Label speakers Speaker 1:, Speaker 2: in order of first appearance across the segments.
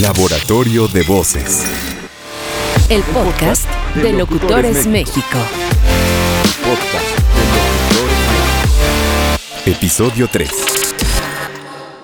Speaker 1: Laboratorio de Voces.
Speaker 2: El podcast de Locutores México.
Speaker 1: Podcast de Locutores México. Episodio 3.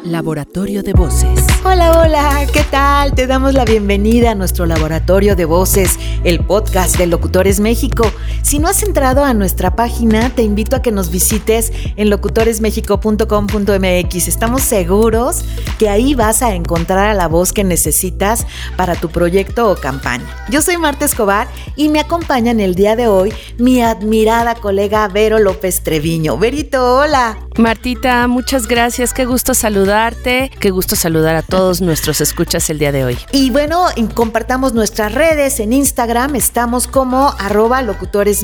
Speaker 2: Laboratorio de Voces.
Speaker 3: Hola, hola, ¿qué tal? Te damos la bienvenida a nuestro laboratorio de voces, el podcast de Locutores México. Si no has entrado a nuestra página, te invito a que nos visites en locutoresmexico.com.mx. Estamos seguros que ahí vas a encontrar a la voz que necesitas para tu proyecto o campaña. Yo soy Marta Escobar y me acompaña en el día de hoy mi admirada colega Vero López Treviño. Verito, hola.
Speaker 2: Martita, muchas gracias. Qué gusto saludarte. Qué gusto saludar a todos nuestros escuchas el día de hoy.
Speaker 3: Y bueno, compartamos nuestras redes en Instagram. Estamos como arroba locutores.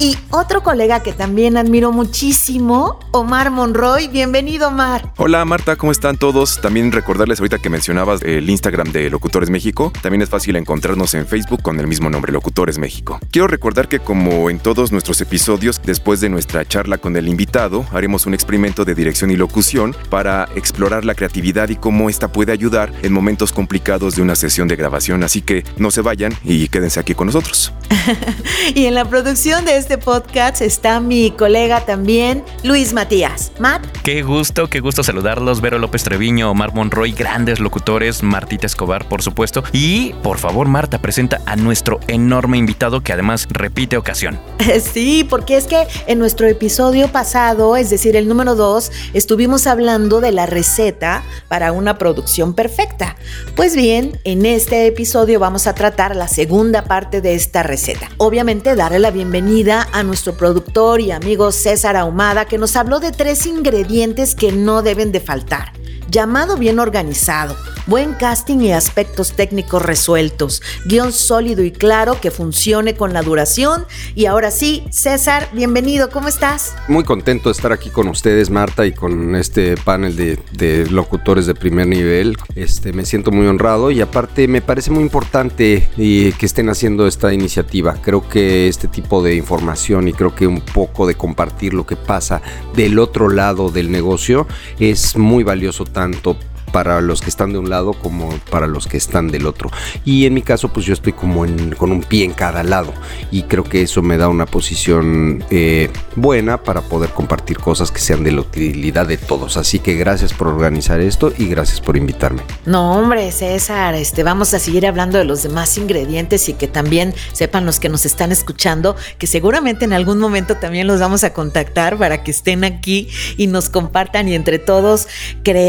Speaker 3: Y otro colega que también admiro muchísimo, Omar Monroy. Bienvenido, Omar.
Speaker 4: Hola Marta, ¿cómo están todos? También recordarles ahorita que mencionabas el Instagram de Locutores México. También es fácil encontrarnos en Facebook con el mismo nombre, Locutores México. Quiero recordar que como en todos nuestros episodios, después de nuestra charla con el invitado, haremos un experimento de dirección y locución para explorar la creatividad y cómo esta puede ayudar en momentos complicados de una sesión de grabación. Así que no se vayan y quédense aquí con nosotros.
Speaker 3: y en la producción de este podcast está mi colega también, Luis Matías. Matt.
Speaker 5: Qué gusto, qué gusto saludarlos. Vero López Treviño, Omar Monroy, grandes locutores, Martita Escobar, por supuesto. Y por favor, Marta, presenta a nuestro enorme invitado que además repite ocasión.
Speaker 3: Sí, porque es que en nuestro episodio pasado, es decir, el número 2, estuvimos hablando de la receta para una producción perfecta. Pues bien, en este episodio vamos a tratar la segunda parte de esta receta. Obviamente, darle la bienvenida a nuestro productor y amigo César Ahumada, que nos habló de tres ingredientes que no deben de faltar. Llamado bien organizado, buen casting y aspectos técnicos resueltos, guion sólido y claro que funcione con la duración. Y ahora sí, César, bienvenido, ¿cómo estás?
Speaker 6: Muy contento de estar aquí con ustedes, Marta, y con este panel de, locutores de primer nivel. Este, me siento muy honrado y aparte me parece muy importante y que estén haciendo esta iniciativa. Creo que este tipo de información y creo que un poco de compartir lo que pasa del otro lado del negocio es muy valioso tanto para los que están de un lado como para los que están del otro. Y en mi caso, pues yo estoy como en, con un pie en cada lado. Y creo que eso me da una posición eh, buena para poder compartir cosas que sean de la utilidad de todos. Así que gracias por organizar esto y gracias por invitarme.
Speaker 3: No, hombre, César, este, vamos a seguir hablando de los demás ingredientes y que también sepan los que nos están escuchando que seguramente en algún momento también los vamos a contactar para que estén aquí y nos compartan y entre todos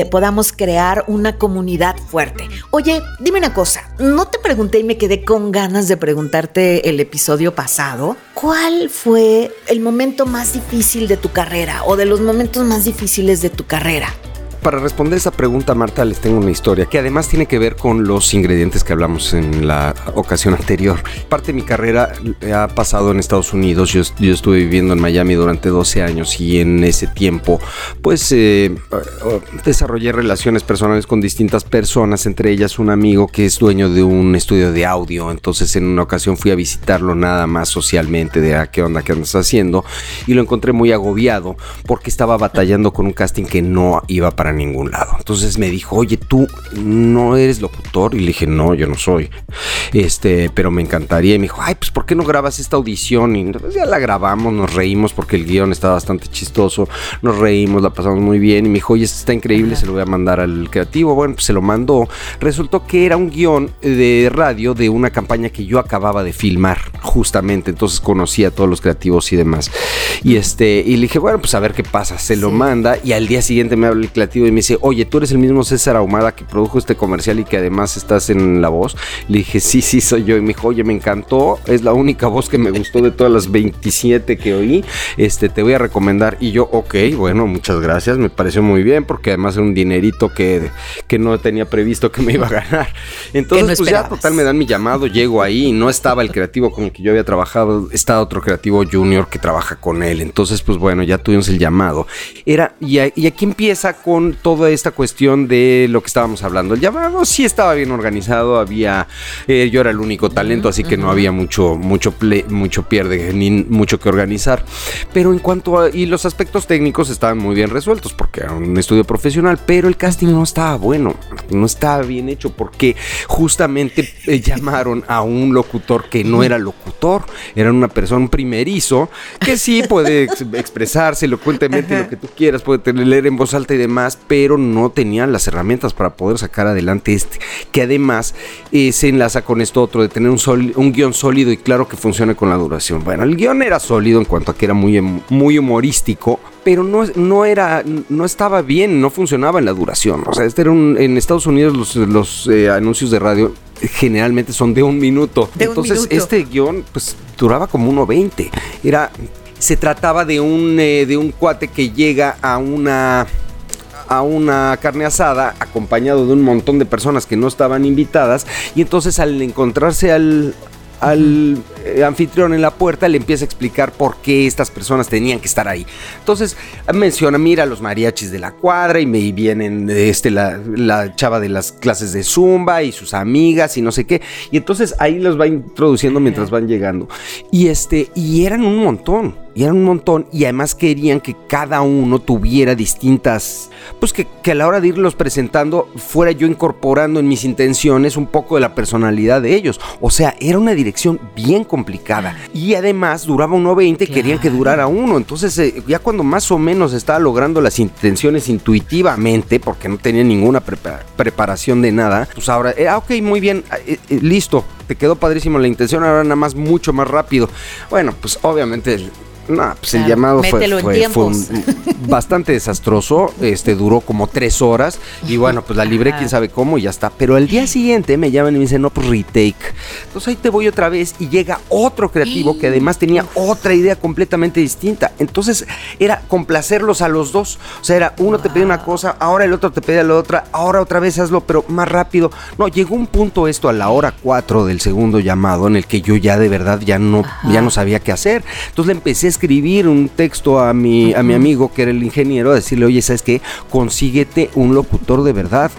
Speaker 3: podamos crear una comunidad fuerte. Oye, dime una cosa, no te pregunté y me quedé con ganas de preguntarte el episodio pasado. ¿Cuál fue el momento más difícil de tu carrera o de los momentos más difíciles de tu carrera?
Speaker 6: Para responder esa pregunta, Marta, les tengo una historia que además tiene que ver con los ingredientes que hablamos en la ocasión anterior. Parte de mi carrera ha pasado en Estados Unidos. Yo, estuve viviendo en Miami durante 12 años y en ese tiempo, pues, eh, desarrollé relaciones personales con distintas personas, entre ellas un amigo que es dueño de un estudio de audio. Entonces, en una ocasión fui a visitarlo nada más socialmente de ah, qué onda, qué andas haciendo, y lo encontré muy agobiado porque estaba batallando con un casting que no iba para ningún lado. Entonces me dijo, oye, tú no eres locutor. Y le dije, no, yo no soy. Este, pero me encantaría. Y me dijo, ay, pues ¿por qué no grabas esta audición? Y pues, ya la grabamos, nos reímos porque el guion estaba bastante chistoso. Nos reímos, la pasamos muy bien. Y me dijo, oye, esto está increíble, se lo voy a mandar al creativo. Bueno, pues se lo mandó. Resultó que era un guion de radio de una campaña que yo acababa de filmar, justamente. Entonces conocía a todos los creativos y demás. Y este, y le dije, bueno, pues a ver qué pasa. Se lo manda y al día siguiente me habla el creativo y me dice, oye, tú eres el mismo César Ahumada que produjo este comercial y que además estás en la voz. Le dije, sí, sí, soy yo. Y me dijo, oye, me encantó, es la única voz que me gustó de todas las 27 que oí. Este, te voy a recomendar. Y yo, ok, bueno, muchas gracias, me pareció muy bien porque además era un dinerito que, que no tenía previsto que me iba a ganar. Entonces, pues ya total me dan mi llamado, llego ahí, no estaba el creativo con el que yo había trabajado, estaba otro creativo junior que trabaja con él. Entonces, pues bueno, ya tuvimos el llamado. Era, y, y aquí empieza con con toda esta cuestión de lo que estábamos hablando. El llamado sí estaba bien organizado, había, eh, yo era el único talento, así que no había mucho, mucho, mucho pierde, ni mucho que organizar. Pero en cuanto a, y los aspectos técnicos estaban muy bien resueltos, porque era un estudio profesional, pero el casting no estaba bueno, no estaba bien hecho, porque justamente eh, llamaron a un locutor que no era locutor, era una persona primerizo, que sí puede expresarse elocuentemente lo que tú quieras, puede leer en voz alta y demás, pero no tenía las herramientas para poder sacar adelante este, que además eh, se enlaza con esto otro de tener un, un guion sólido y claro que funcione con la duración. Bueno, el guion era sólido en cuanto a que era muy, em, muy humorístico, pero no, no era, no estaba bien, no funcionaba en la duración. O sea, este era un, en Estados Unidos los, los eh, anuncios de radio generalmente son de un minuto. Entonces, este guion, pues, duraba como 1.20. Era. Se trataba de un, eh, de un cuate que llega a una a una carne asada acompañado de un montón de personas que no estaban invitadas y entonces al encontrarse al, al eh, anfitrión en la puerta le empieza a explicar por qué estas personas tenían que estar ahí. Entonces menciona, mira los mariachis de la cuadra y me vienen este, la, la, chava de las clases de zumba y sus amigas y no sé qué. Y entonces ahí los va introduciendo mientras van llegando. Y este, y eran un montón y eran un montón y además querían que cada uno tuviera distintas, pues que, a la hora de irlos presentando fuera yo incorporando en mis intenciones un poco de la personalidad de ellos. O sea, era una dirección bien complicada y además duraba 1.20 y querían que durara uno. Entonces eh, ya cuando más o menos estaba logrando las intenciones intuitivamente, porque no tenía ninguna preparación de nada, pues ahora, eh, ah, ok, muy bien, eh, listo, te quedó padrísimo la intención, ahora nada más mucho más rápido. Bueno, pues obviamente no, pues el llamado fue, bastante desastroso. Este duró como tres horas. Y bueno, pues la libré, quién sabe cómo, y ya está. Pero al día siguiente me llaman y me dicen, no, pues retake. Entonces ahí te voy otra vez. Y llega otro creativo que además tenía otra idea completamente distinta. Entonces era complacerlos a los dos. O sea, era uno te pedía una cosa, ahora el otro te pedía la otra, ahora otra vez hazlo, pero más rápido. No, llegó un punto esto a la hora cuatro del segundo llamado en el que yo ya de verdad ya no, ya no sabía qué hacer. Entonces le empecé a escribir un texto a mi, a mi amigo que era el ingeniero, a decirle, oye, ¿sabes qué? Consíguete un locutor de verdad.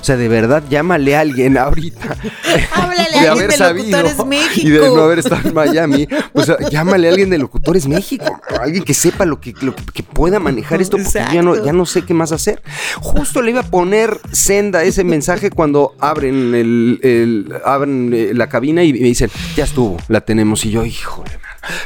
Speaker 6: O sea, de verdad, llámale a alguien ahorita.
Speaker 3: Háblale a alguien de Locutores México.
Speaker 6: Y de no haber estado en Miami. O sea, llámale a alguien de Locutores México. Alguien que sepa lo que, que pueda manejar esto, porque ya no, ya no sé qué más hacer. Justo le iba a poner senda ese mensaje cuando abren el, abren eh, la cabina y me dicen, ya estuvo, la tenemos. Y yo, híjole,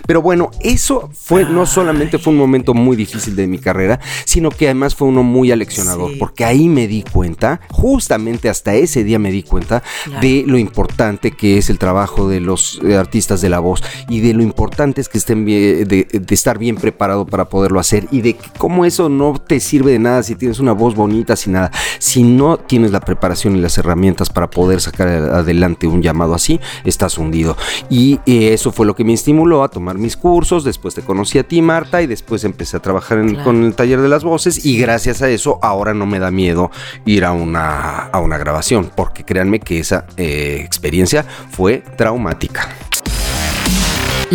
Speaker 6: pero bueno, eso fue no solamente fue un momento muy difícil de mi carrera, sino que además fue uno muy aleccionador, porque ahí me di cuenta, justamente hasta ese día me di cuenta de lo importante que es el trabajo de los eh, artistas de la voz y de lo importante es que estén bien, de, estar bien preparado para poderlo hacer y de cómo eso no te sirve de nada si tienes una voz bonita, sin nada, si no tienes la preparación y las herramientas para poder sacar adelante un llamado así, estás hundido. Y eh, eso fue lo que me estimuló a tomar mis cursos, después te conocí a ti Marta y después empecé a trabajar con el taller de las voces y gracias a eso ahora no me da miedo ir a una, a una grabación, porque créanme que esa eh, experiencia fue traumática.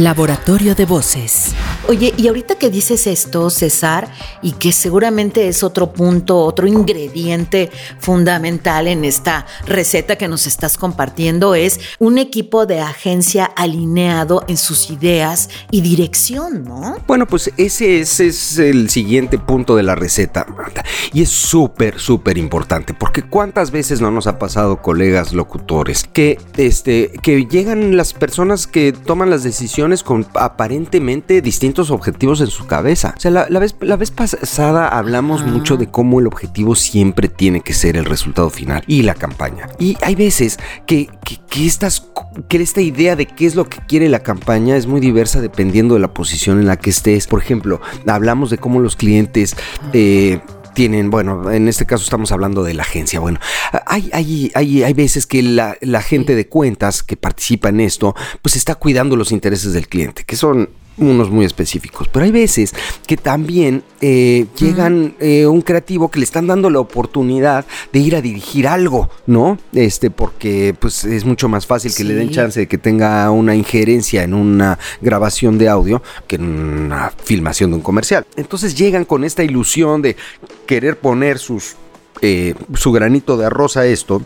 Speaker 1: Laboratorio de Voces.
Speaker 3: Oye, y ahorita que dices esto, César, y que seguramente es otro punto, otro ingrediente fundamental en esta receta que nos estás compartiendo, es un equipo de agencia alineado en sus ideas y dirección, ¿no?
Speaker 6: Bueno, pues ese, es el siguiente punto de la receta, Marta. Y es súper, súper importante, porque cuántas veces no nos ha pasado, colegas locutores, que, este, que llegan las personas que toman las decisiones con aparentemente distintos objetivos en su cabeza. O sea, la, vez, la vez pasada hablamos mucho de cómo el objetivo siempre tiene que ser el resultado final y la campaña. Y hay veces que, que, estas, que esta idea de qué es lo que quiere la campaña es muy diversa dependiendo de la posición en la que estés. Por ejemplo, hablamos de cómo los clientes... Eh, tienen, bueno, en este caso estamos hablando de la agencia. Bueno, hay, hay, hay, hay veces que la, la, gente de cuentas que participa en esto, pues está cuidando los intereses del cliente, que son unos muy específicos. Pero hay veces que también eh, llegan eh, un creativo que le están dando la oportunidad de ir a dirigir algo, ¿no? Este, porque pues es mucho más fácil que le den chance de que tenga una injerencia en una grabación de audio que en una filmación de un comercial. Entonces llegan con esta ilusión de querer poner sus, eh, su granito de arroz a esto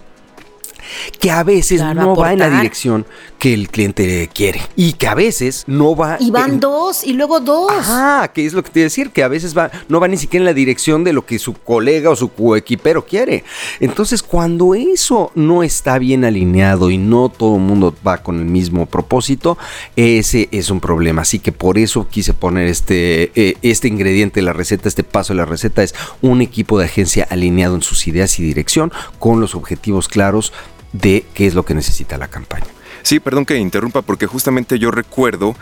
Speaker 6: que a veces no va en la dirección que el cliente quiere y que a veces no va.
Speaker 3: Y van dos y luego dos.
Speaker 6: Ah, que es lo que te iba a decir, que a veces va, no va ni siquiera en la dirección de lo que su colega o su coequipero quiere. Entonces, cuando eso no está bien alineado y no todo el mundo va con el mismo propósito, ese es un problema. Así que por eso quise poner este, eh, este ingrediente de la receta, este paso de la receta es un equipo de agencia alineado en sus ideas y dirección con los objetivos claros de qué es lo que necesita la campaña.
Speaker 4: Sí, perdón que interrumpa porque justamente yo recuerdo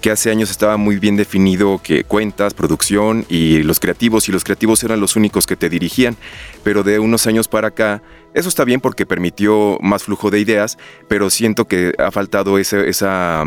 Speaker 4: que hace años estaba muy bien definido que cuentas, producción y los creativos, y los creativos eran los únicos que te dirigían, pero de unos años para acá, eso está bien porque permitió más flujo de ideas, pero siento que ha faltado esa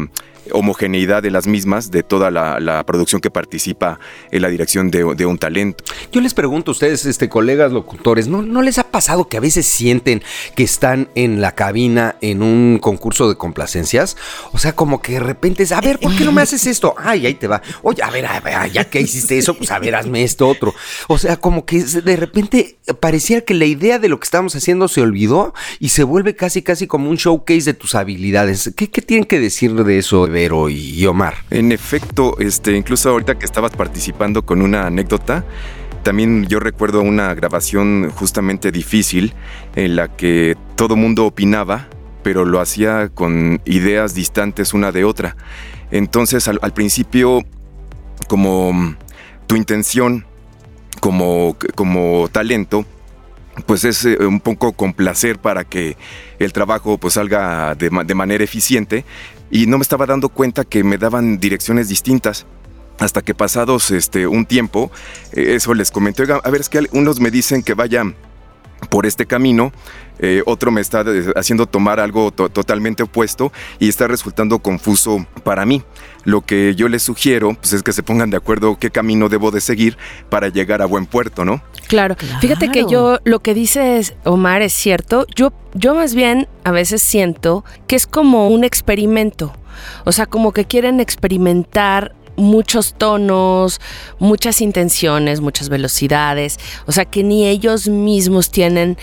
Speaker 4: homogeneidad de las mismas, de toda la, producción que participa en la dirección de, un talento.
Speaker 6: Yo les pregunto a ustedes, este, colegas locutores, ¿no, ¿no les ha pasado que a veces sienten que están en la cabina en un concurso de complacencias? O sea, como que de repente es, a ver, ¿por qué no me haces esto? Ay, ahí te va. Oye, a ver, a ver ya que hiciste eso, pues a ver, hazme esto otro. O sea, como que de repente parecía que la idea de lo que estábamos haciendo se olvidó y se vuelve casi, casi como un showcase de tus habilidades. ¿Qué, qué tienen que decir de eso? Vero y Omar.
Speaker 4: En efecto, este, incluso ahorita que estabas participando con una anécdota, también yo recuerdo una grabación justamente difícil en la que todo mundo opinaba, pero lo hacía con ideas distantes una de otra. Entonces al, principio, como tu intención como, como talento, pues es eh, un poco complacer para que el trabajo pues salga de manera eficiente, y no me estaba dando cuenta que me daban direcciones distintas. Hasta que pasados este, un tiempo, eh, eso les comenté, a ver, es que unos me dicen que vayan por este camino, eh, otro me está haciendo tomar algo totalmente opuesto y está resultando confuso para mí. Lo que yo les sugiero pues, es que se pongan de acuerdo qué camino debo de seguir para llegar a buen puerto, ¿no?
Speaker 2: Claro. Fíjate que yo lo que dices Omar es cierto. Yo, yo más bien a veces siento que es como un experimento. O sea, como que quieren experimentar muchos tonos, muchas intenciones, muchas velocidades, o sea que ni ellos mismos tienen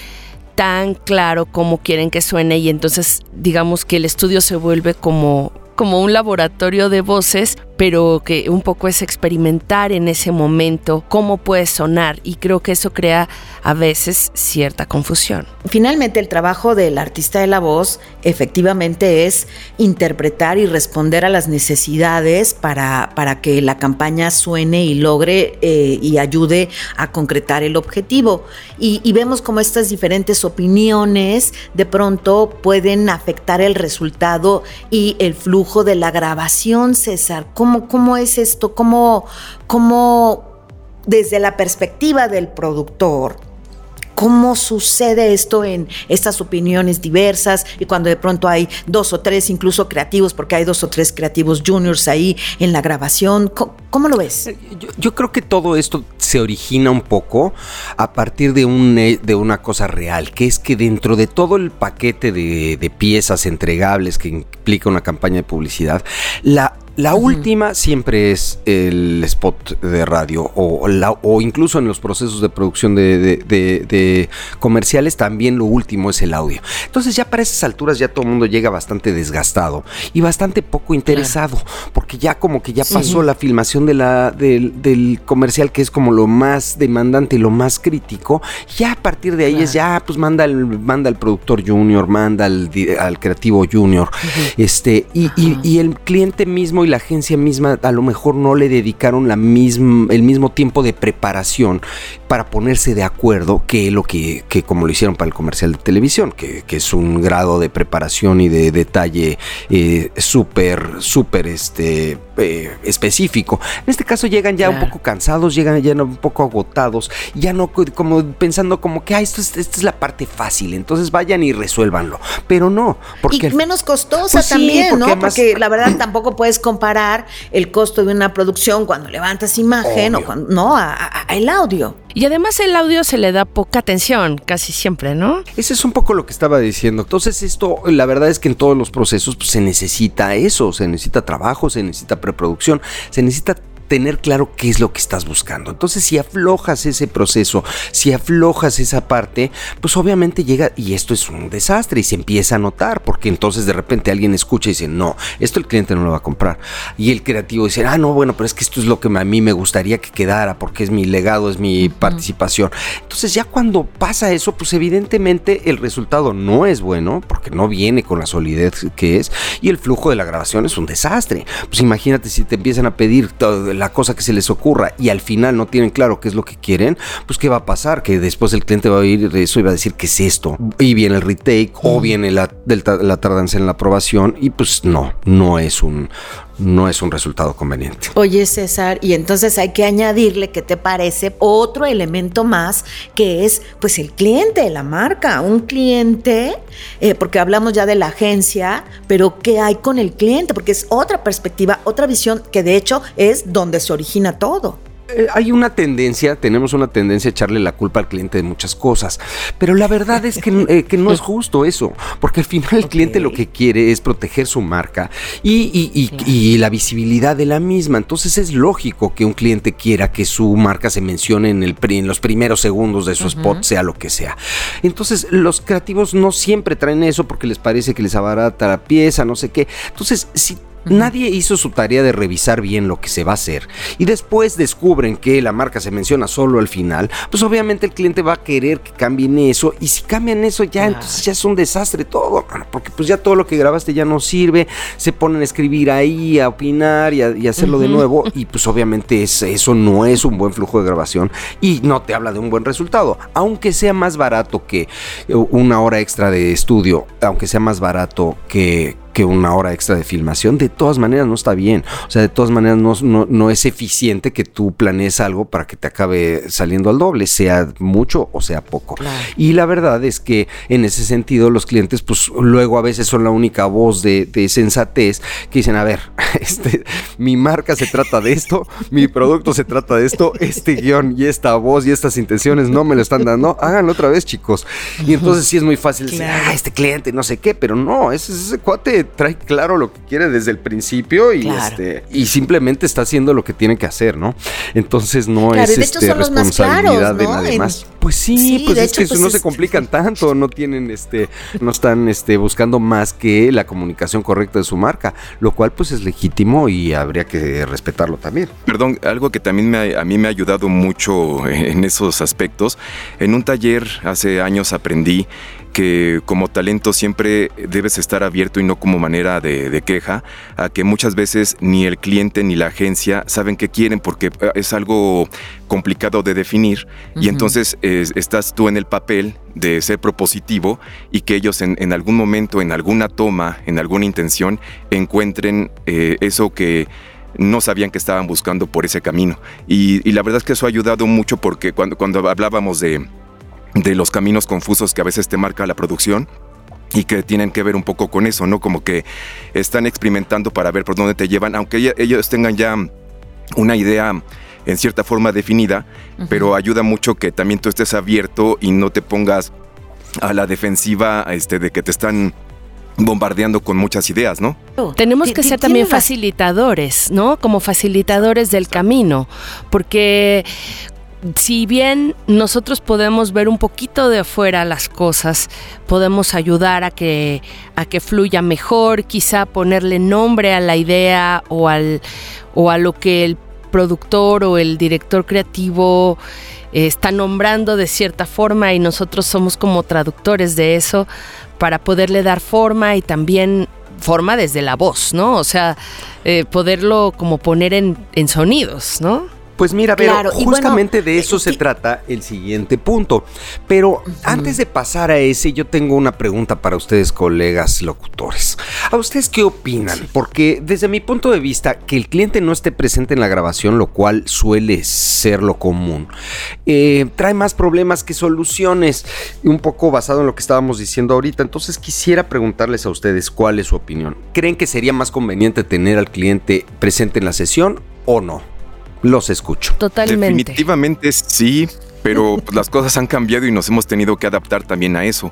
Speaker 2: tan claro cómo quieren que suene y entonces digamos que el estudio se vuelve como como un laboratorio de voces, pero que un poco es experimentar en ese momento cómo puede sonar y creo que eso crea a veces cierta confusión.
Speaker 3: Finalmente el trabajo del artista de la voz efectivamente es interpretar y responder a las necesidades para, para que la campaña suene y logre eh, y ayude a concretar el objetivo. Y, y vemos cómo estas diferentes opiniones de pronto pueden afectar el resultado y el flujo de la grabación, César? ¿Cómo, cómo es esto? ¿Cómo, ¿Cómo, desde la perspectiva del productor, cómo sucede esto en estas opiniones diversas y cuando de pronto hay dos o tres incluso creativos, porque hay dos o tres creativos juniors ahí en la grabación. ¿Cómo, lo ves? Eh,
Speaker 6: yo, creo que todo esto se origina un poco a partir de, un, eh, de una cosa real, que es que dentro de todo el paquete de, de piezas entregables que implica una campaña de publicidad, la la última siempre es el spot de radio o, la, o incluso en los procesos de producción de, comerciales también lo último es el audio. Entonces ya para esas alturas ya todo el mundo llega bastante desgastado y bastante poco interesado porque ya como que ya pasó la filmación de la, del, comercial que es como lo más demandante y lo más crítico. Ya a partir de ahí es ya pues manda el, manda el productor junior, manda al, al creativo junior este y, y el cliente mismo la agencia misma a lo mejor no le dedicaron la misma, el mismo tiempo de preparación para ponerse de acuerdo que lo que, como lo hicieron para el comercial de televisión, que, es un grado de preparación y de detalle eh, súper, súper este, eh, específico. En este caso llegan ya un poco cansados, llegan ya un poco agotados, ya no como pensando como que ah, esto es, esta es la parte fácil, entonces vayan y resuélvanlo. Pero no,
Speaker 3: porque... Y menos costosa pues también, ¿no? porque la verdad tampoco puedes comparar el costo de una producción cuando levantas imagen o cuando, no, a, el audio.
Speaker 2: Y además el audio se le da poca atención, casi siempre, ¿no?
Speaker 6: Ese es un poco lo que estaba diciendo. Entonces esto, la verdad es que en todos los procesos pues, se necesita eso, se necesita trabajo, se necesita preproducción, se necesita tener claro qué es lo que estás buscando. Entonces, si aflojas ese proceso, si aflojas esa parte, pues obviamente llega y esto es un desastre y se empieza a notar, porque entonces de repente alguien escucha y dice, no, esto el cliente no lo va a comprar. Y el creativo dice, ah, no, bueno, pero es que esto es lo que a mí me gustaría que quedara, porque es mi legado, es mi participación. Entonces, ya cuando pasa eso, pues evidentemente el resultado no es bueno, porque no viene con la solidez que es, y el flujo de la grabación es un desastre. Pues imagínate si te empiezan a pedir todo la cosa que se les ocurra y al final no tienen claro qué es lo que quieren, pues qué va a pasar, que después el cliente va a oír eso y va a decir qué es esto, y viene el retake o viene la, la tardanza en la aprobación y pues no, no es un no es un resultado conveniente.
Speaker 3: Oye César, y entonces hay que añadirle que te parece otro elemento más que es pues el cliente la marca, un cliente, eh, porque hablamos ya de la agencia, pero ¿qué hay con el cliente? Porque es otra perspectiva, otra visión que de hecho es donde se origina todo.
Speaker 6: Eh, hay una tendencia, tenemos una tendencia a echarle la culpa al cliente de muchas cosas, pero la verdad es que, eh, no es justo eso, porque al final el cliente lo que quiere es proteger su marca y, la visibilidad de la misma. Entonces es lógico que un cliente quiera que su marca se mencione en, el, en los primeros segundos de su spot, sea lo que sea. Entonces los creativos no siempre traen eso porque les parece que les abarata la pieza, no sé qué. Entonces, si Nadie hizo su tarea de revisar bien lo que se va a hacer. Y después descubren que la marca se menciona solo al final, pues obviamente el cliente va a querer que cambien eso. Y si cambian eso ya entonces ya es un desastre todo, porque pues ya todo lo que grabaste ya no sirve, se ponen a escribir ahí, a opinar y, a, hacerlo de nuevo. Y pues obviamente eso no es un buen flujo de grabación y no te habla de un buen resultado, aunque sea más barato que una hora extra de estudio, aunque sea más barato que que una hora extra de filmación, de todas maneras no está bien. O sea, de todas maneras no, no, es eficiente que tú planees algo para que te acabe saliendo al doble, sea mucho o sea poco. Y la verdad es que en ese sentido los clientes pues luego a veces son la única voz de, sensatez que dicen, a ver, este, mi marca se trata de esto, mi producto se trata de esto, este guion y esta voz y estas intenciones no me lo están dando, háganlo otra vez chicos. Y entonces sí es muy fácil decir, ah, este cliente, no sé qué, pero no, ese, ese cuate trae claro lo que quiere desde el principio y este y simplemente está haciendo lo que tiene que hacer, ¿no? Entonces no es este, responsabilidad de nadie más. Pues sí, pues es que pues no se complican tanto, no tienen este no están este buscando más que la comunicación correcta de su marca, lo cual pues es legítimo y habría que respetarlo también.
Speaker 4: Perdón, algo que también a mí me ha ayudado mucho en esos aspectos, en un taller hace años aprendí que como talento siempre debes estar abierto y no como manera de, queja, a que muchas veces ni el cliente ni la agencia saben qué quieren porque eh, es algo complicado de definir y entonces estás tú en el papel de ser propositivo y que ellos en, algún momento, en alguna toma, en alguna intención, encuentren eh, eso que no sabían que estaban buscando por ese camino. Y, la verdad es que eso ha ayudado mucho porque cuando, cuando hablábamos de, de los caminos confusos que a veces te marca la producción y que tienen que ver un poco con eso, ¿no? Como que están experimentando para ver por dónde te llevan, aunque ellos tengan ya una idea en cierta forma definida, pero ayuda mucho que también tú estés abierto y no te pongas a la defensiva este, de que te están bombardeando con muchas ideas, ¿no?
Speaker 2: Tenemos que ser también facilitadores, ¿no? Como facilitadores del camino, porque si bien nosotros podemos ver un poquito de afuera las cosas, podemos ayudar a que, a que fluya mejor, quizá ponerle nombre a la idea o, al, o a lo que el productor o el director creativo eh, está nombrando de cierta forma y nosotros somos como traductores de eso para poderle dar forma y también forma desde la voz, ¿no? O sea, eh, poderlo como poner en, en sonidos, ¿no?
Speaker 6: Pues mira, pero justamente de eso se trata el siguiente punto. Pero antes de pasar a ese, yo tengo una pregunta para ustedes, colegas locutores. ¿A ustedes qué opinan? Porque desde mi punto de vista, que el cliente no esté presente en la grabación, lo cual suele ser lo común, eh, trae más problemas que soluciones. Un poco basado en lo que estábamos diciendo ahorita. Entonces quisiera preguntarles a ustedes cuál es su opinión. ¿Creen que sería más conveniente tener al cliente presente en la sesión o no? Los escucho.
Speaker 2: Totalmente.
Speaker 4: Definitivamente sí, pero pues, las cosas han cambiado y nos hemos tenido que adaptar también a eso.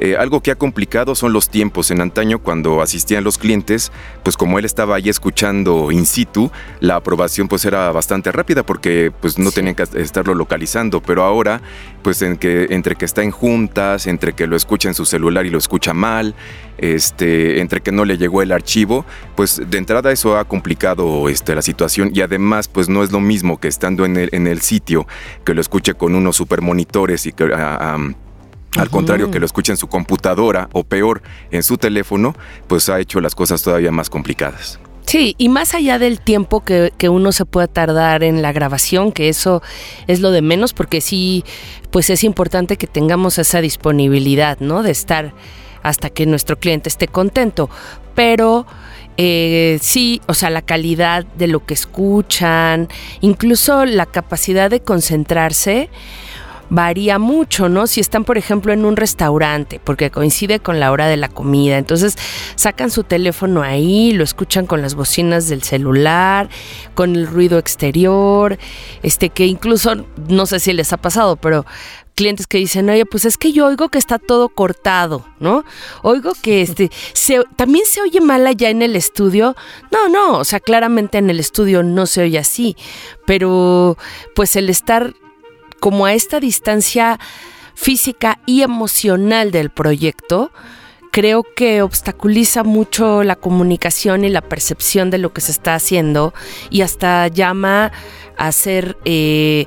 Speaker 4: Eh, algo que ha complicado son los tiempos. En antaño, cuando asistían los clientes, pues como él estaba ahí escuchando in situ, la aprobación pues era bastante rápida porque pues no tenían que estarlo localizando. Pero ahora, pues en que, entre que está en juntas, entre que lo escucha en su celular y lo escucha mal, este, entre que no le llegó el archivo, pues de entrada eso ha complicado este, la situación y además pues no es lo mismo que estando en el, en el sitio, que lo escuche con unos super monitores y que... Ah, al contrario, que lo escuche en su computadora o peor, en su teléfono, pues ha hecho las cosas todavía más complicadas.
Speaker 2: Sí, y más allá del tiempo que, uno se pueda tardar en la grabación, que eso es lo de menos, porque sí, pues es importante que tengamos esa disponibilidad, ¿no? De estar hasta que nuestro cliente esté contento. Pero eh, sí, o sea, la calidad de lo que escuchan, incluso la capacidad de concentrarse varía mucho, ¿no? Si están, por ejemplo, en un restaurante, porque coincide con la hora de la comida, entonces sacan su teléfono ahí, lo escuchan con las bocinas del celular, con el ruido exterior, este que incluso, no sé si les ha pasado, pero clientes que dicen, oye, pues es que yo oigo que está todo cortado, ¿no? Oigo que este, se, también se oye mal allá en el estudio. No, no, o sea, claramente en el estudio no se oye así, pero pues el estar como a esta distancia física y emocional del proyecto, creo que obstaculiza mucho la comunicación y la percepción de lo que se está haciendo y hasta llama a hacer... Eh,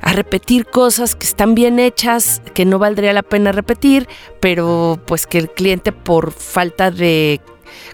Speaker 2: a repetir cosas que están bien hechas, que no valdría la pena repetir, pero pues que el cliente por falta de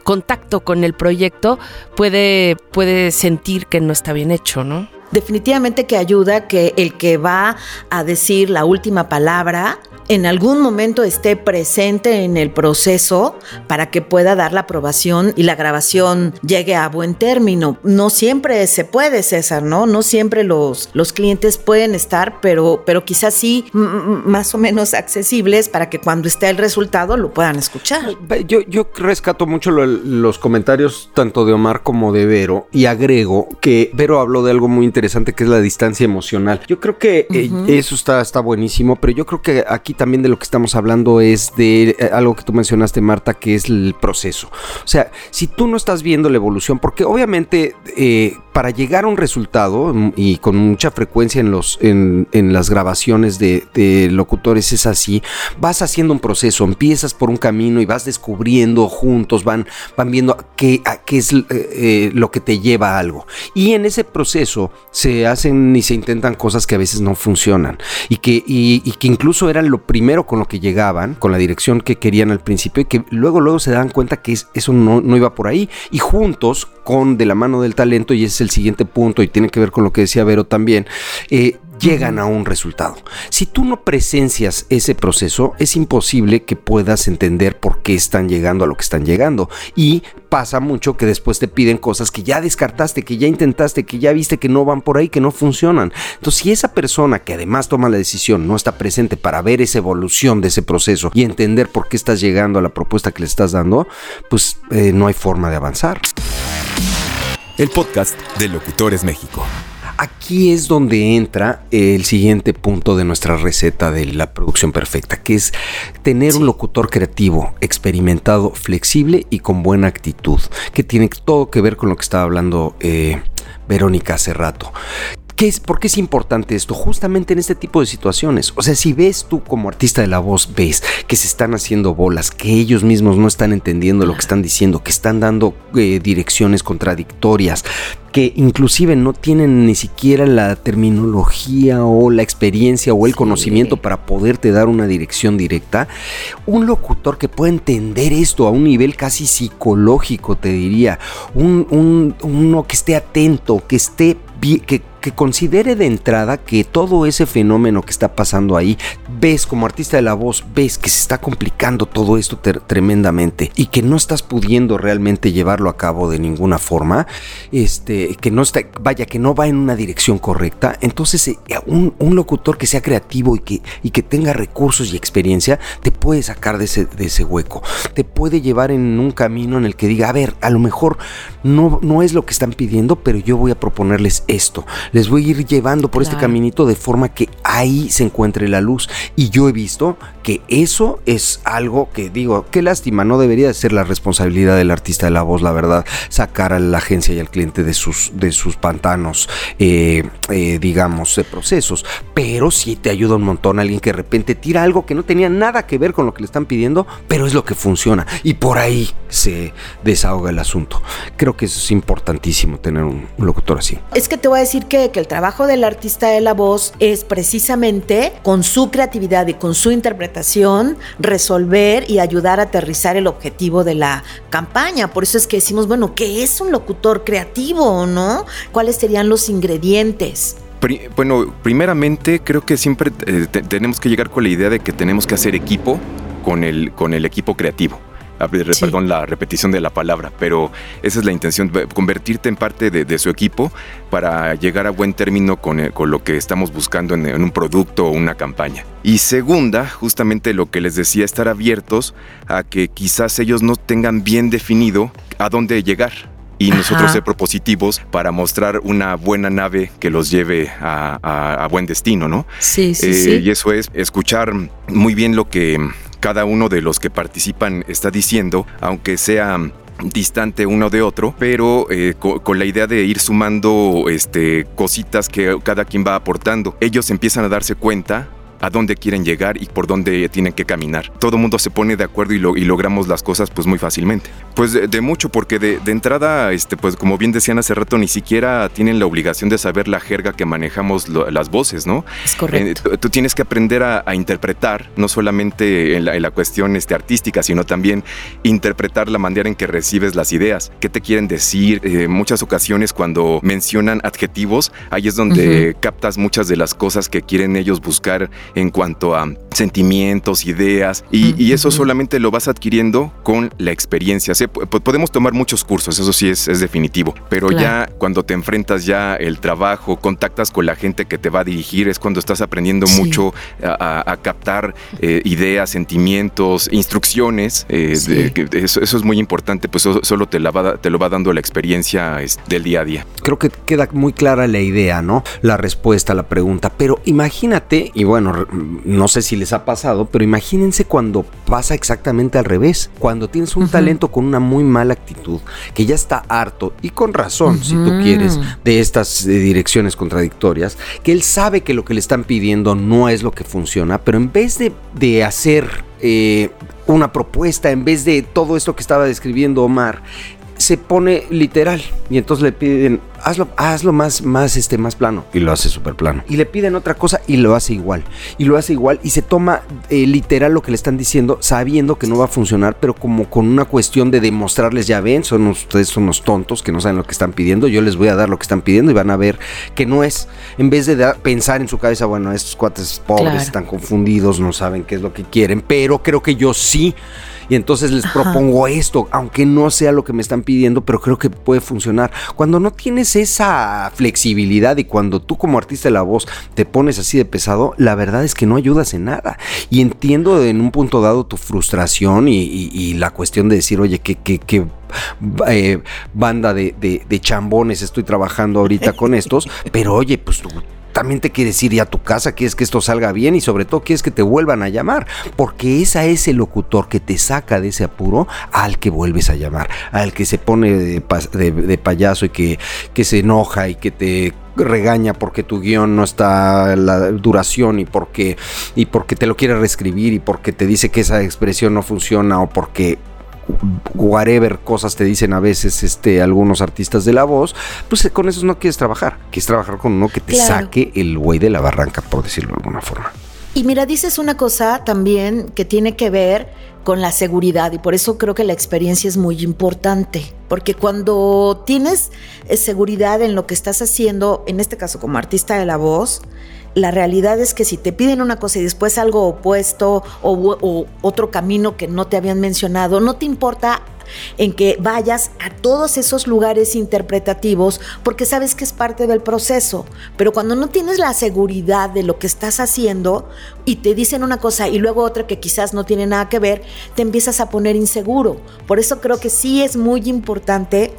Speaker 2: contacto con el proyecto puede, puede sentir que no está bien hecho, ¿no?
Speaker 3: Definitivamente que ayuda que el que va a decir la última palabra en algún momento esté presente en el proceso para que pueda dar la aprobación y la grabación llegue a buen término. No siempre se puede, César, ¿no? No siempre los, los clientes pueden estar, pero, pero quizás sí más o menos accesibles para que cuando esté el resultado lo puedan escuchar.
Speaker 6: Yo, yo rescato mucho los comentarios tanto de Omar como de Vero y agrego que Vero habló de algo muy interesante interesante que es la distancia emocional. Yo creo que eh, eso está, está buenísimo, pero yo creo que aquí también de lo que estamos hablando es de eh, algo que tú mencionaste, Marta, que es el proceso. O sea, si tú no estás viendo la evolución, porque obviamente eh, para llegar a un resultado mm, y con mucha frecuencia en, los, en, las grabaciones de, locutores es así, vas haciendo un proceso, empiezas por un camino y vas descubriendo juntos, van, van viendo qué, qué es lo que te lleva a algo. Y en ese proceso se hacen y se intentan cosas que a veces no funcionan. Y que, y, que incluso eran lo primero con lo que llegaban, con la dirección que querían al principio y que luego luego se dan cuenta que eso no, no iba por ahí. Y juntos con de la mano del talento y ese es el siguiente punto y tiene que ver con lo que decía Vero también, eh, llegan a un resultado. Si tú no presencias ese proceso, es imposible que puedas entender por qué están llegando a lo que están llegando. Y pasa mucho que después te piden cosas que ya descartaste, que ya intentaste, que ya viste que no van por ahí, que no funcionan. Entonces, si esa persona que además toma la decisión no está presente para ver esa evolución de ese proceso y entender por qué estás llegando a la propuesta que le estás dando, pues eh, no hay forma de avanzar.
Speaker 1: El podcast de Locutores México.
Speaker 6: Aquí es donde entra el siguiente punto de nuestra receta de la producción perfecta, que es tener un locutor creativo, experimentado, flexible y con buena actitud, que tiene todo que ver con lo que estaba hablando eh, Verónica hace rato. ¿Qué es, ¿Por qué es importante esto? Justamente en este tipo de situaciones. O sea, si ves tú como artista de la voz, ves que se están haciendo bolas, que ellos mismos no están entendiendo lo que están diciendo, que están dando eh, direcciones contradictorias, que inclusive no tienen ni siquiera la terminología o la experiencia o el conocimiento para poderte dar una dirección directa, un locutor que pueda entender esto a un nivel casi psicológico, te diría, un, uno que esté atento, que esté que, que considere de entrada que todo ese fenómeno que está pasando ahí, ves como artista de la voz, ves que se está complicando todo esto tremendamente y que no estás pudiendo realmente llevarlo a cabo de ninguna forma, este, que no está, vaya, que no va en una dirección correcta, entonces eh, un, locutor que sea creativo y que, y que tenga recursos y experiencia, te puede sacar de ese, de ese hueco, te puede llevar en un camino en el que diga, a ver, a lo mejor no, no es lo que están pidiendo, pero yo voy a proponerles esto, les voy a ir llevando por este caminito de forma que ahí se encuentre la luz. Y yo he visto que eso es algo que digo, qué lástima, no debería ser la responsabilidad del artista de la voz, la verdad, sacar a la agencia y al cliente de sus, de sus pantanos, eh, eh, digamos, de procesos. Pero sí te ayuda un montón alguien que de repente tira algo que no tenía nada que ver con lo que le están pidiendo, pero es lo que funciona. Y por ahí se desahoga el asunto. Creo que eso es importantísimo tener un, locutor así.
Speaker 3: Es que te voy a decir que, que el trabajo del artista de la voz es precisamente con su creatividad y con su interpretación resolver y ayudar a aterrizar el objetivo de la campaña. Por eso es que decimos, bueno, ¿qué es un locutor creativo, no? ¿Cuáles serían los ingredientes?
Speaker 4: bueno, primeramente creo que siempre eh, tenemos que llegar con la idea de que tenemos que hacer equipo con el, con el equipo creativo. Perdón la repetición de la palabra, pero esa es la intención, convertirte en parte de, su equipo para llegar a buen término con, eh, con lo que estamos buscando en, un producto o una campaña. Y segunda, justamente lo que les decía, estar abiertos a que quizás ellos no tengan bien definido a dónde llegar y nosotros ser propositivos para mostrar una buena nave que los lleve a, buen destino, ¿no?
Speaker 3: Sí, sí,
Speaker 4: eh,
Speaker 3: sí.
Speaker 4: Y eso es escuchar muy bien lo que cada uno de los que participan está diciendo, aunque sea distante uno de otro, pero eh, con, la idea de ir sumando este, cositas que cada quien va aportando. Ellos empiezan a darse cuenta a dónde quieren llegar y por dónde tienen que caminar. Todo mundo se pone de acuerdo y, lo, y, logramos las cosas pues muy fácilmente. Pues de, mucho, porque de, entrada, este, pues como bien decían hace rato, ni siquiera tienen la obligación de saber la jerga que manejamos las voces, ¿no?
Speaker 3: Es correcto.
Speaker 4: Eh, tú, tienes que aprender a, interpretar, no solamente en la, cuestión este, artística, sino también interpretar la manera en que recibes las ideas, qué te quieren decir. Eh, muchas ocasiones cuando mencionan adjetivos, ahí es donde captas muchas de las cosas que quieren ellos buscar en cuanto a sentimientos, ideas, y, eso solamente lo vas adquiriendo con la experiencia. podemos tomar muchos cursos, eso sí es, definitivo, pero ya cuando te enfrentas ya el trabajo, contactas con la gente que te va a dirigir, es cuando estás aprendiendo mucho a, captar eh, ideas, sentimientos, instrucciones. Eh, eso, es muy importante, pues solo te, la te lo va dando la experiencia del día a día.
Speaker 6: Creo que queda muy clara la idea, ¿no? La respuesta a la pregunta, pero imagínate, y bueno, no sé si les ha pasado, pero imagínense cuando pasa exactamente al revés. Cuando tienes un talento con una muy mala actitud, que ya está harto, y con razón, si tú quieres, de estas eh, direcciones contradictorias, que él sabe que lo que le están pidiendo no es lo que funciona, pero en vez de, hacer eh, una propuesta, en vez de todo esto que estaba describiendo Omar, se pone literal y entonces le piden hazlo, hazlo más, más, este, más plano. Y lo hace súper plano. Y le piden otra cosa y lo hace igual. Y lo hace igual y se toma eh, literal lo que le están diciendo, sabiendo que no va a funcionar, pero como con una cuestión de demostrarles, ya ven, son ustedes son unos tontos que no saben lo que están pidiendo, yo les voy a dar lo que están pidiendo y van a ver que no es, en vez de pensar en su cabeza, bueno, estos cuates pobres están confundidos, no saben qué es lo que quieren, pero creo que yo sí y entonces les propongo esto, aunque no sea lo que me están pidiendo, pero creo que puede funcionar. Cuando no tienes esa flexibilidad y cuando tú como artista de la voz te pones así de pesado, la verdad es que no ayudas en nada. Y entiendo en un punto dado tu frustración y, la cuestión de decir, oye, que, que, eh, banda de, de, chambones estoy trabajando ahorita con estos, pero oye, pues tú también te quieres ir a tu casa, quieres que esto salga bien y sobre todo quieres que te vuelvan a llamar, porque es a ese locutor que te saca de ese apuro al que vuelves a llamar, al que se pone de, payaso y que, que se enoja y que te regaña porque tu guion no está la duración y porque, y porque te lo quiere reescribir y porque te dice que esa expresión no funciona o porque whatever cosas te dicen a veces este, algunos artistas de la voz, pues eh, con esos no quieres trabajar. Quieres trabajar con uno que te saque el buey de la barranca, por decirlo de alguna forma.
Speaker 3: Y mira, dices una cosa también que tiene que ver con la seguridad y por eso creo que la experiencia es muy importante. Porque cuando tienes eh, seguridad en lo que estás haciendo, en este caso como artista de la voz, la realidad es que si te piden una cosa y después algo opuesto o, otro camino que no te habían mencionado, no te importa en que vayas a todos esos lugares interpretativos porque sabes que es parte del proceso. Pero cuando no tienes la seguridad de lo que estás haciendo y te dicen una cosa y luego otra que quizás no tiene nada que ver, te empiezas a poner inseguro. Por eso creo que sí es muy importante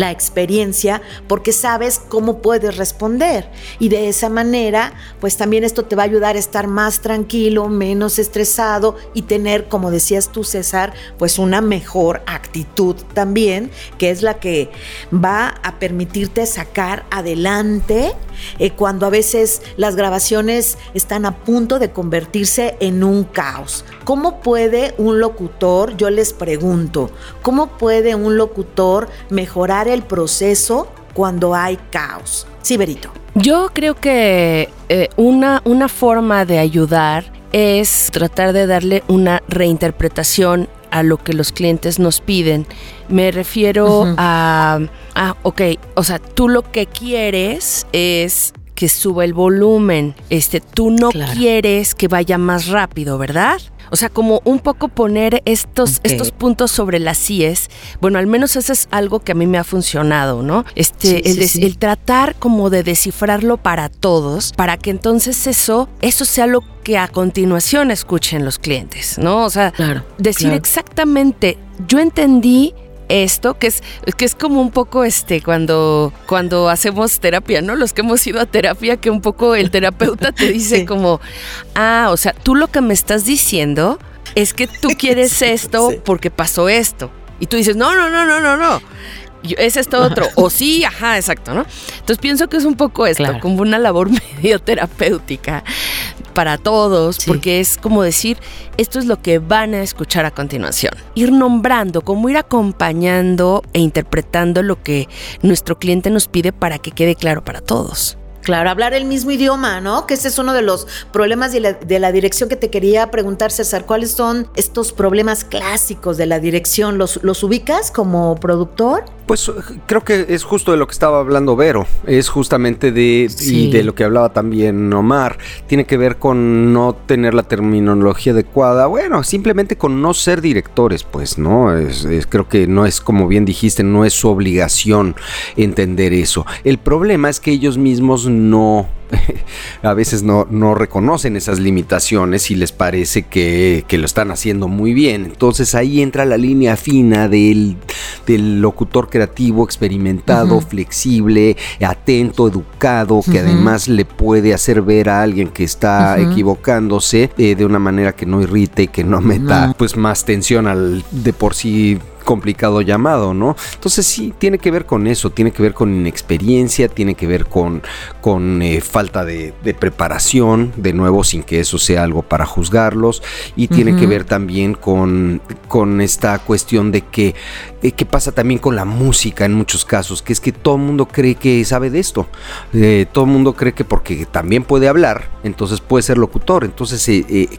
Speaker 3: la experiencia porque sabes cómo puedes responder y de esa manera pues también esto te va a ayudar a estar más tranquilo, menos estresado y tener como decías tú César pues una mejor actitud también que es la que va a permitirte sacar adelante eh, cuando a veces las grabaciones están a punto de convertirse en un caos. ¿Cómo puede un locutor, yo les pregunto, cómo puede un locutor mejorar el proceso cuando hay caos? Sí, Berito.
Speaker 2: Yo creo que eh, una, una forma de ayudar es tratar de darle una reinterpretación a lo que los clientes nos piden. Me refiero a, ah, ok, o sea, tú lo que quieres es que suba el volumen. Este, tú no quieres que vaya más rápido, ¿verdad? O sea, como un poco poner estos, estos puntos sobre las CIES. Bueno, al menos eso es algo que a mí me ha funcionado, ¿no? Este, el, tratar como de descifrarlo para todos, para que entonces eso, eso sea lo que a continuación escuchen los clientes, ¿no? O sea, decir exactamente, yo entendí esto, que es, que es como un poco este, cuando, cuando hacemos terapia, ¿no? Los que hemos ido a terapia, que un poco el terapeuta te dice como, ah, o sea, tú lo que me estás diciendo es que tú quieres esto porque pasó esto. Y tú dices, no, no, no, no, no, no es esto otro. O sí, ajá, exacto, ¿no? Entonces pienso que es un poco esto, como una labor medio terapéutica para todos, porque es como decir, esto es lo que van a escuchar a continuación. Ir nombrando, como ir acompañando e interpretando lo que nuestro cliente nos pide para que quede claro para todos.
Speaker 3: Claro, hablar el mismo idioma, ¿no? Que ese es uno de los problemas de la, dirección que te quería preguntar, César. ¿Cuáles son estos problemas clásicos de la dirección? ¿Los, los ubicas como productor?
Speaker 6: Pues creo que es justo de lo que estaba hablando Vero, es justamente de, y de lo que hablaba también Omar, tiene que ver con no tener la terminología adecuada, bueno, simplemente con no ser directores, pues, ¿no? Es, creo que no es, como bien dijiste, no es su obligación entender eso. El problema es que ellos mismos no a veces no, no, reconocen esas limitaciones y les parece que, lo están haciendo muy bien. Entonces ahí entra la línea fina del, locutor creativo, experimentado, flexible, atento, educado, que además le puede hacer ver a alguien que está equivocándose eh, de una manera que no irrite, que no meta pues más tensión al de por sí complicado llamado, ¿no? Entonces sí, tiene que ver con eso, tiene que ver con inexperiencia, tiene que ver con, con eh, falta de, preparación, de nuevo, sin que eso sea algo para juzgarlos, y tiene que ver también con, con esta cuestión de que, eh, ¿qué pasa también con la música en muchos casos? Que es que todo el mundo cree que sabe de esto, eh, todo el mundo cree que porque también puede hablar, entonces puede ser locutor, entonces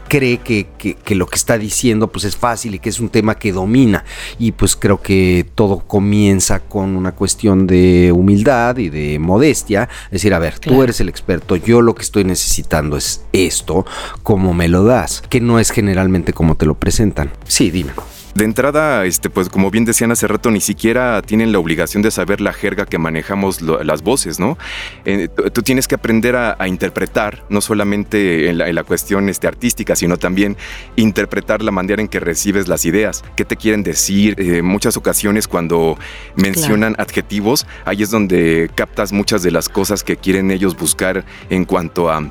Speaker 6: cree que, que, que, lo que está diciendo pues es fácil y que es un tema que domina, y pues creo que todo comienza con una cuestión de humildad y de modestia. Es decir, a ver, tú eres el experto, yo lo que estoy necesitando es esto, como me lo das, que no es generalmente como te lo presentan. Sí, dime.
Speaker 4: De entrada, este, pues como bien decían hace rato, ni siquiera tienen la obligación de saber la jerga que manejamos las voces, ¿no? Eh, tú tienes que aprender a, interpretar, no solamente en la, cuestión este, artística, sino también interpretar la manera en que recibes las ideas, qué te quieren decir. En eh, muchas ocasiones cuando mencionan adjetivos, ahí es donde captas muchas de las cosas que quieren ellos buscar en cuanto a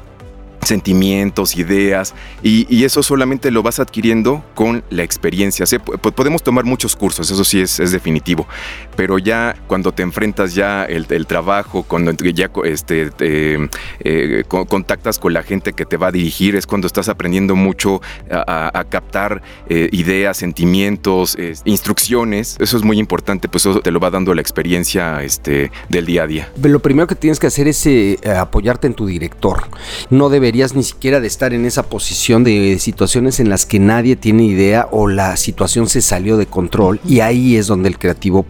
Speaker 4: sentimientos, ideas, y, eso solamente lo vas adquiriendo con la experiencia. podemos tomar muchos cursos, eso sí es, definitivo, pero ya cuando te enfrentas ya el, trabajo, cuando ya este, eh, contactas con la gente que te va a dirigir, es cuando estás aprendiendo mucho a, captar eh, ideas, sentimientos, instrucciones. Eso es muy importante, pues eso te lo va dando la experiencia este, del día a día.
Speaker 6: Lo primero que tienes que hacer es eh, apoyarte en tu director. No debe deberías ni siquiera de estar en esa posición de situaciones en las que nadie tiene idea o la situación se salió de control y ahí es donde el creativo,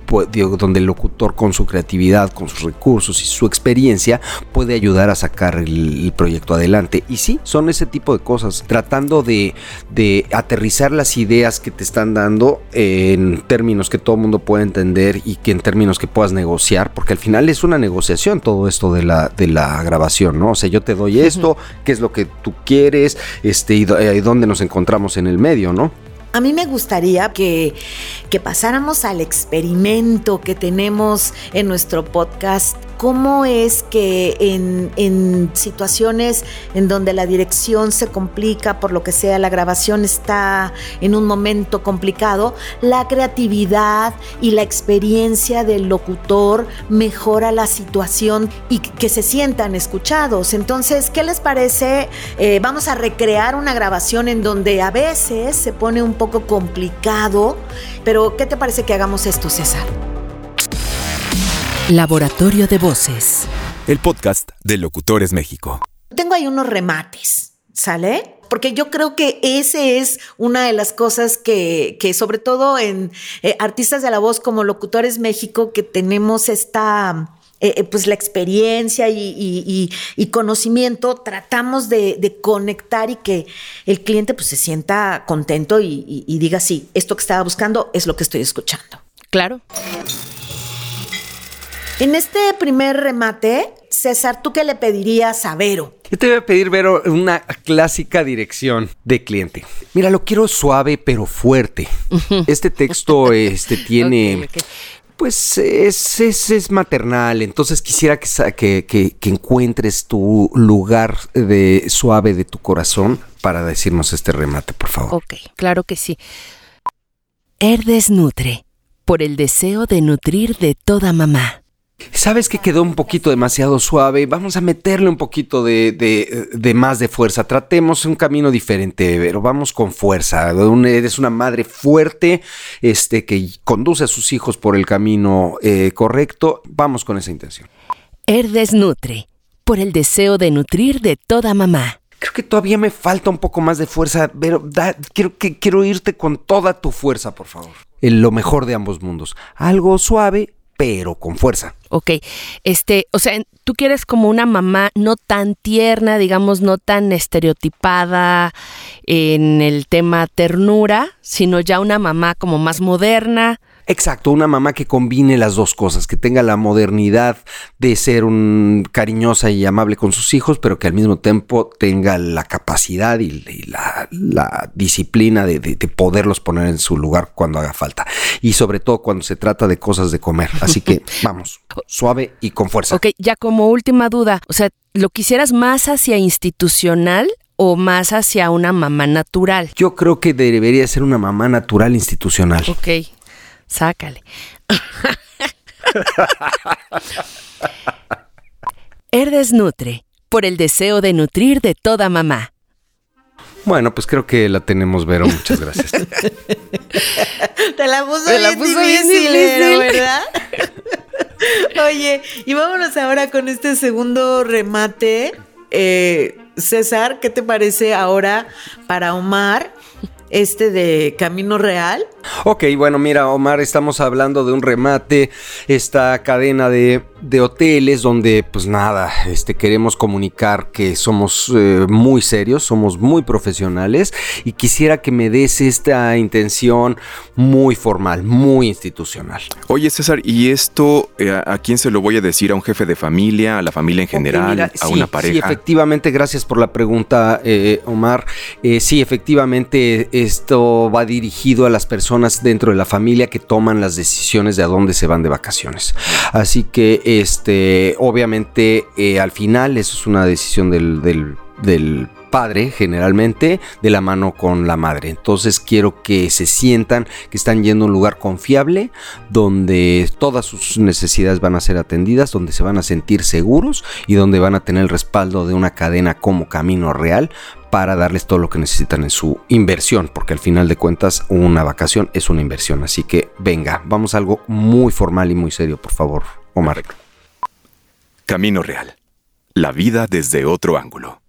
Speaker 6: donde el locutor con su creatividad, con sus recursos y su experiencia puede ayudar a sacar el, proyecto adelante. Y sí, son ese tipo de cosas, tratando de, de aterrizar las ideas que te están dando en términos que todo el mundo pueda entender y que en términos que puedas negociar, porque al final es una negociación todo esto de la, de la grabación, ¿no? O sea, yo te doy esto, qué es lo que tú quieres, este, y, eh, y dónde nos encontramos en el medio, ¿no?
Speaker 3: A mí me gustaría que, pasáramos al experimento que tenemos en nuestro podcast cómo es que en, situaciones en donde la dirección se complica, por lo que sea, la grabación está en un momento complicado, la creatividad y la experiencia del locutor mejora la situación y que se sientan escuchados. Entonces, ¿qué les parece? Eh, vamos a recrear una grabación en donde a veces se pone un poco complicado, pero ¿qué te parece que hagamos esto, César?
Speaker 1: Laboratorio de Voces. El podcast de Locutores México.
Speaker 3: Tengo ahí unos remates, ¿sale? Porque yo creo que ese es una de las cosas que, sobre todo en eh, artistas de la voz como Locutores México, que tenemos esta... Eh, eh, pues la experiencia y, conocimiento, tratamos de, conectar y que el cliente pues se sienta contento y, y diga, sí, esto que estaba buscando es lo que estoy escuchando.
Speaker 2: Claro.
Speaker 3: En este primer remate, César, ¿tú qué le pedirías a Vero?
Speaker 6: Yo te voy a pedir, Vero, una clásica dirección de cliente. Mira, lo quiero suave pero fuerte. Este texto este, tiene... Pues es, es, maternal, entonces quisiera que, que, que, encuentres tu lugar de suave de tu corazón para decirnos este remate, por favor.
Speaker 2: Ok, claro que sí. Herdes nutre, por el deseo de nutrir de toda mamá.
Speaker 6: Sabes que quedó un poquito demasiado suave. Vamos a meterle un poquito de, más de fuerza. Tratemos un camino diferente, pero vamos con fuerza. Eres una madre fuerte, este, que conduce a sus hijos por el camino eh, correcto. Vamos con esa intención.
Speaker 2: Herdes nutre, por el deseo de nutrir de toda mamá.
Speaker 6: Creo que todavía me falta un poco más de fuerza, pero quiero, que, quiero irte con toda tu fuerza, por favor. En lo mejor de ambos mundos. Algo suave, pero con fuerza.
Speaker 2: Ok, este, o sea, tú quieres como una mamá no tan tierna, digamos, no tan estereotipada en el tema ternura, sino ya una mamá como más moderna,
Speaker 6: Exacto, una mamá que combine las dos cosas, que tenga la modernidad de ser un cariñosa y amable con sus hijos, pero que al mismo tiempo tenga la capacidad y, la, disciplina de, poderlos poner en su lugar cuando haga falta. Y sobre todo cuando se trata de cosas de comer. Así que vamos, suave y con fuerza.
Speaker 2: Ok, ya como última duda, o sea, ¿lo quisieras más hacia institucional o más hacia una mamá natural?
Speaker 6: Yo creo que debería ser una mamá natural institucional.
Speaker 2: Ok. Sácale. Herdes nutre, por el deseo de nutrir de toda mamá.
Speaker 6: Bueno, pues creo que la tenemos, Vero. Muchas gracias.
Speaker 3: Te la puso, bien, difícil, ¿verdad? Oye, y vámonos ahora con este segundo remate. Eh, César, ¿qué te parece ahora para Omar? Este de Camino Real.
Speaker 6: Ok, bueno, mira, Omar, estamos hablando de un remate, esta cadena de, hoteles donde, pues nada, este, queremos comunicar que somos eh, muy serios, somos muy profesionales y quisiera que me des esta intención muy formal, muy institucional.
Speaker 4: Oye, César, ¿y esto eh, a quién se lo voy a decir? ¿A un jefe de familia, a la familia en general, a una pareja?
Speaker 6: Sí, efectivamente, gracias por la pregunta, eh, Omar. sí, efectivamente esto va dirigido a las personas dentro de la familia que toman las decisiones de a dónde se van de vacaciones. Así que, este, obviamente, eh, al final, eso es una decisión del, del padre generalmente de la mano con la madre. Entonces quiero que se sientan que están yendo a un lugar confiable donde todas sus necesidades van a ser atendidas, donde se van a sentir seguros y donde van a tener el respaldo de una cadena como Camino Real para darles todo lo que necesitan en su inversión, porque al final de cuentas una vacación es una inversión. Así que venga, vamos a algo muy formal y muy serio, por favor, Omar.
Speaker 1: Camino Real. La vida desde otro ángulo.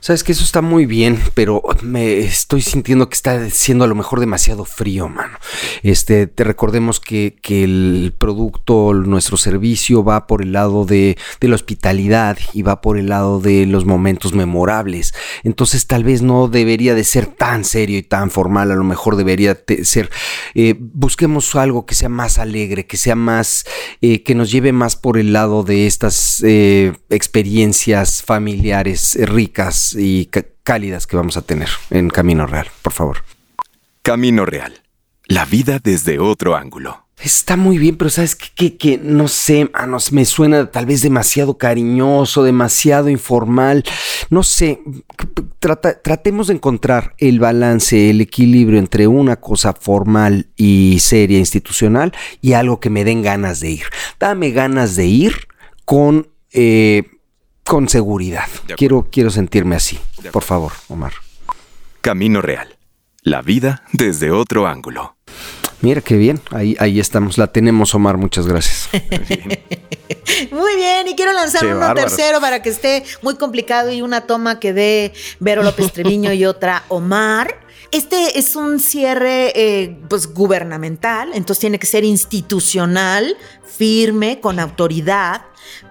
Speaker 6: Sabes que eso está muy bien, pero me estoy sintiendo que está siendo a lo mejor demasiado frío, mano. Este, te recordemos que, que el producto, nuestro servicio va por el lado de, de, la hospitalidad y va por el lado de los momentos memorables. Entonces tal vez no debería de ser tan serio y tan formal, a lo mejor debería ser, eh, busquemos algo que sea más alegre, que sea más, eh, que nos lleve más por el lado de estas eh, experiencias familiares ricas y cálidas que vamos a tener en Camino Real, por favor.
Speaker 1: Camino Real. La vida desde otro ángulo.
Speaker 6: Está muy bien, pero sabes que, que, no sé, manos, me suena tal vez demasiado cariñoso, demasiado informal. No sé, tratemos de encontrar el balance, el equilibrio entre una cosa formal y seria, institucional, y algo que me den ganas de ir. Dame ganas de ir con eh, con seguridad. Quiero, quiero sentirme así. Por favor, Omar.
Speaker 1: Camino Real. La vida desde otro ángulo.
Speaker 6: Mira qué bien, ahí, ahí estamos, la tenemos Omar, muchas gracias.
Speaker 3: muy bien, y quiero lanzar uno tercero para que esté muy complicado y una toma que dé Vero López Treviño y otra Omar. Este es un cierre eh, pues, gubernamental, entonces tiene que ser institucional, firme, con autoridad,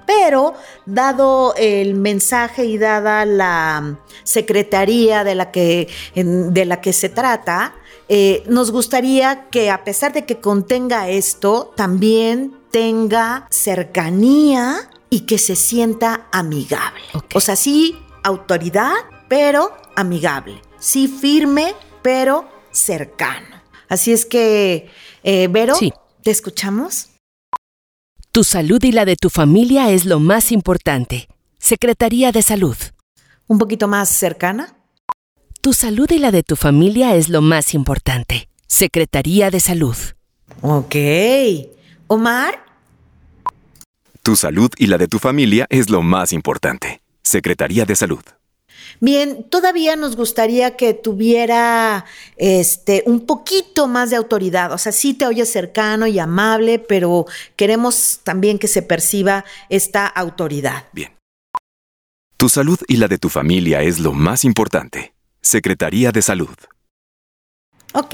Speaker 3: pero dado el mensaje y dada la secretaría de la que, de la que se trata, eh, nos gustaría que a pesar de que contenga esto, también tenga cercanía y que se sienta amigable. O sea, sí, autoridad, pero amigable. Sí, firme, pero cercano. Así es que, eh, Vero, ¿te escuchamos?
Speaker 2: Tu salud y la de tu familia es lo más importante. Secretaría de Salud.
Speaker 3: ¿Un poquito más cercana?
Speaker 2: Tu salud y la de tu familia es lo más importante. Secretaría de Salud.
Speaker 3: Ok. Omar.
Speaker 1: Tu salud y la de tu familia es lo más importante. Secretaría de Salud.
Speaker 3: Bien, todavía nos gustaría que tuviera este un poquito más de autoridad. O sea, sí te oyes cercano y amable, pero queremos también que se perciba esta autoridad.
Speaker 1: Bien. Tu salud y la de tu familia es lo más importante. Secretaría de Salud.
Speaker 3: Ok.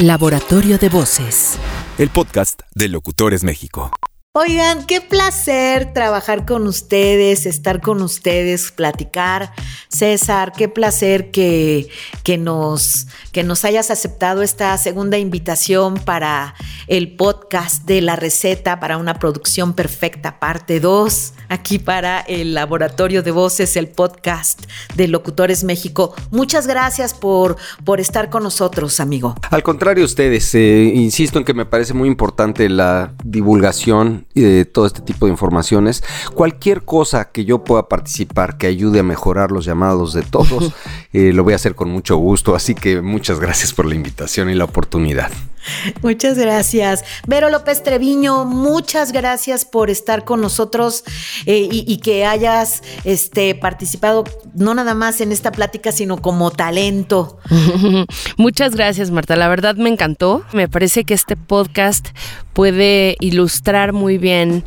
Speaker 2: Laboratorio de Voces.
Speaker 1: El podcast de Locutores México.
Speaker 3: Oigan, qué placer trabajar con ustedes, estar con ustedes, platicar. César, qué placer que, que, nos, que nos hayas aceptado esta segunda invitación para el podcast de la receta para una producción perfecta, parte 2, aquí para el Laboratorio de Voces, el podcast de Locutores México. Muchas gracias por, por estar con nosotros, amigo.
Speaker 6: Al contrario, ustedes, eh, insisto en que me parece muy importante la divulgación y de todo este tipo de informaciones. Cualquier cosa que yo pueda participar que ayude a mejorar los llamados de todos, eh, lo voy a hacer con mucho gusto. Así que muchas gracias por la invitación y la oportunidad.
Speaker 3: Muchas gracias. Vero López Treviño, muchas gracias por estar con nosotros eh, y, que hayas este, participado no nada más en esta plática, sino como talento.
Speaker 2: muchas gracias, Marta. La verdad me encantó. Me parece que este podcast puede ilustrar muy bien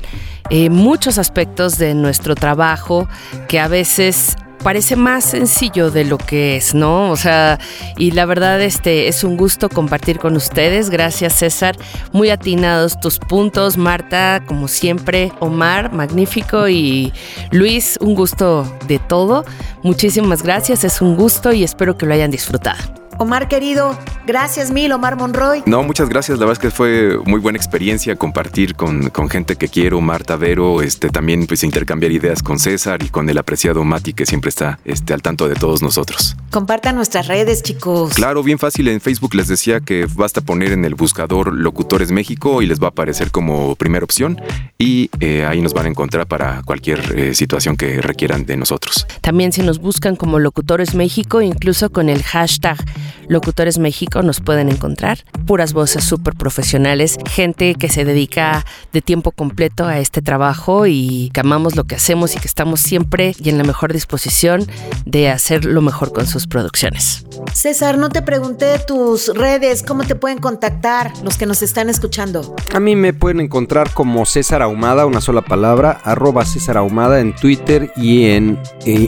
Speaker 2: eh, muchos aspectos de nuestro trabajo que a veces parece más sencillo de lo que es, ¿no? O sea, y la verdad este es un gusto compartir con ustedes. Gracias, César. Muy atinados tus puntos, Marta, como siempre, Omar, magnífico y Luis, un gusto de todo. Muchísimas gracias, es un gusto y espero que lo hayan disfrutado.
Speaker 3: Omar querido, gracias mil, Omar Monroy.
Speaker 4: No, muchas gracias. La verdad es que fue muy buena experiencia compartir con, con gente que quiero, Marta Vero, este, también pues intercambiar ideas con César y con el apreciado Mati que siempre está este, al tanto de todos nosotros.
Speaker 3: Compartan nuestras redes, chicos.
Speaker 4: Claro, bien fácil. En Facebook les decía que basta poner en el buscador Locutores México y les va a aparecer como primera opción y eh, ahí nos van a encontrar para cualquier eh, situación que requieran de nosotros.
Speaker 2: También si nos buscan como Locutores México, incluso con el hashtag Locutores México nos pueden encontrar. Puras voces súper profesionales, gente que se dedica de tiempo completo a este trabajo y que amamos lo que hacemos y que estamos siempre y en la mejor disposición de hacer lo mejor con sus producciones.
Speaker 3: César, no te pregunté tus redes, ¿cómo te pueden contactar los que nos están escuchando?
Speaker 6: A mí me pueden encontrar como César Ahumada, una sola palabra, arroba César Ahumada en Twitter y en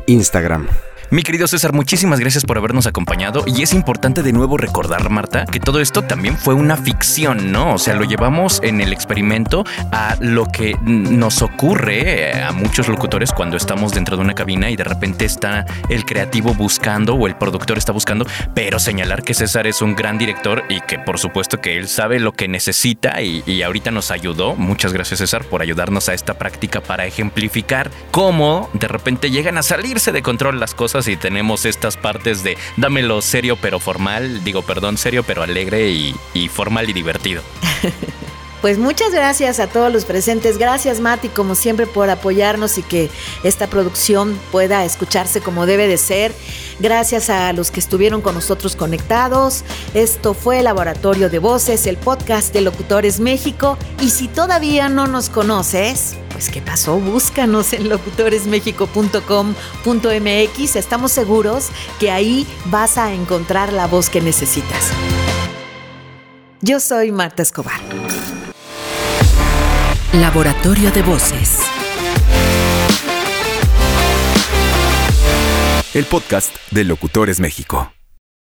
Speaker 6: Instagram.
Speaker 5: Mi querido César, muchísimas gracias por habernos acompañado y es importante de nuevo recordar, Marta, que todo esto también fue una ficción, ¿no? O sea, lo llevamos en el experimento a lo que nos ocurre a muchos locutores cuando estamos dentro de una cabina y de repente está el creativo buscando o el productor está buscando, pero señalar que César es un gran director y que por supuesto que él sabe lo que necesita y, ahorita nos ayudó. Muchas gracias César por ayudarnos a esta práctica para ejemplificar cómo de repente llegan a salirse de control las y tenemos estas partes de dámelo serio pero formal, digo perdón, serio pero alegre y, y formal y divertido.
Speaker 3: Pues muchas gracias a todos los presentes. Gracias Mati, como siempre, por apoyarnos y que esta producción pueda escucharse como debe de ser. Gracias a los que estuvieron con nosotros conectados. Esto fue Laboratorio de Voces, el podcast de Locutores México. Y si todavía no nos conoces, pues ¿qué pasó? Búscanos en locutoresmexico.com.mx. Estamos seguros que ahí vas a encontrar la voz que necesitas. Yo soy Marta Escobar.
Speaker 7: Laboratorio de Voces.
Speaker 1: El podcast de Locutores México.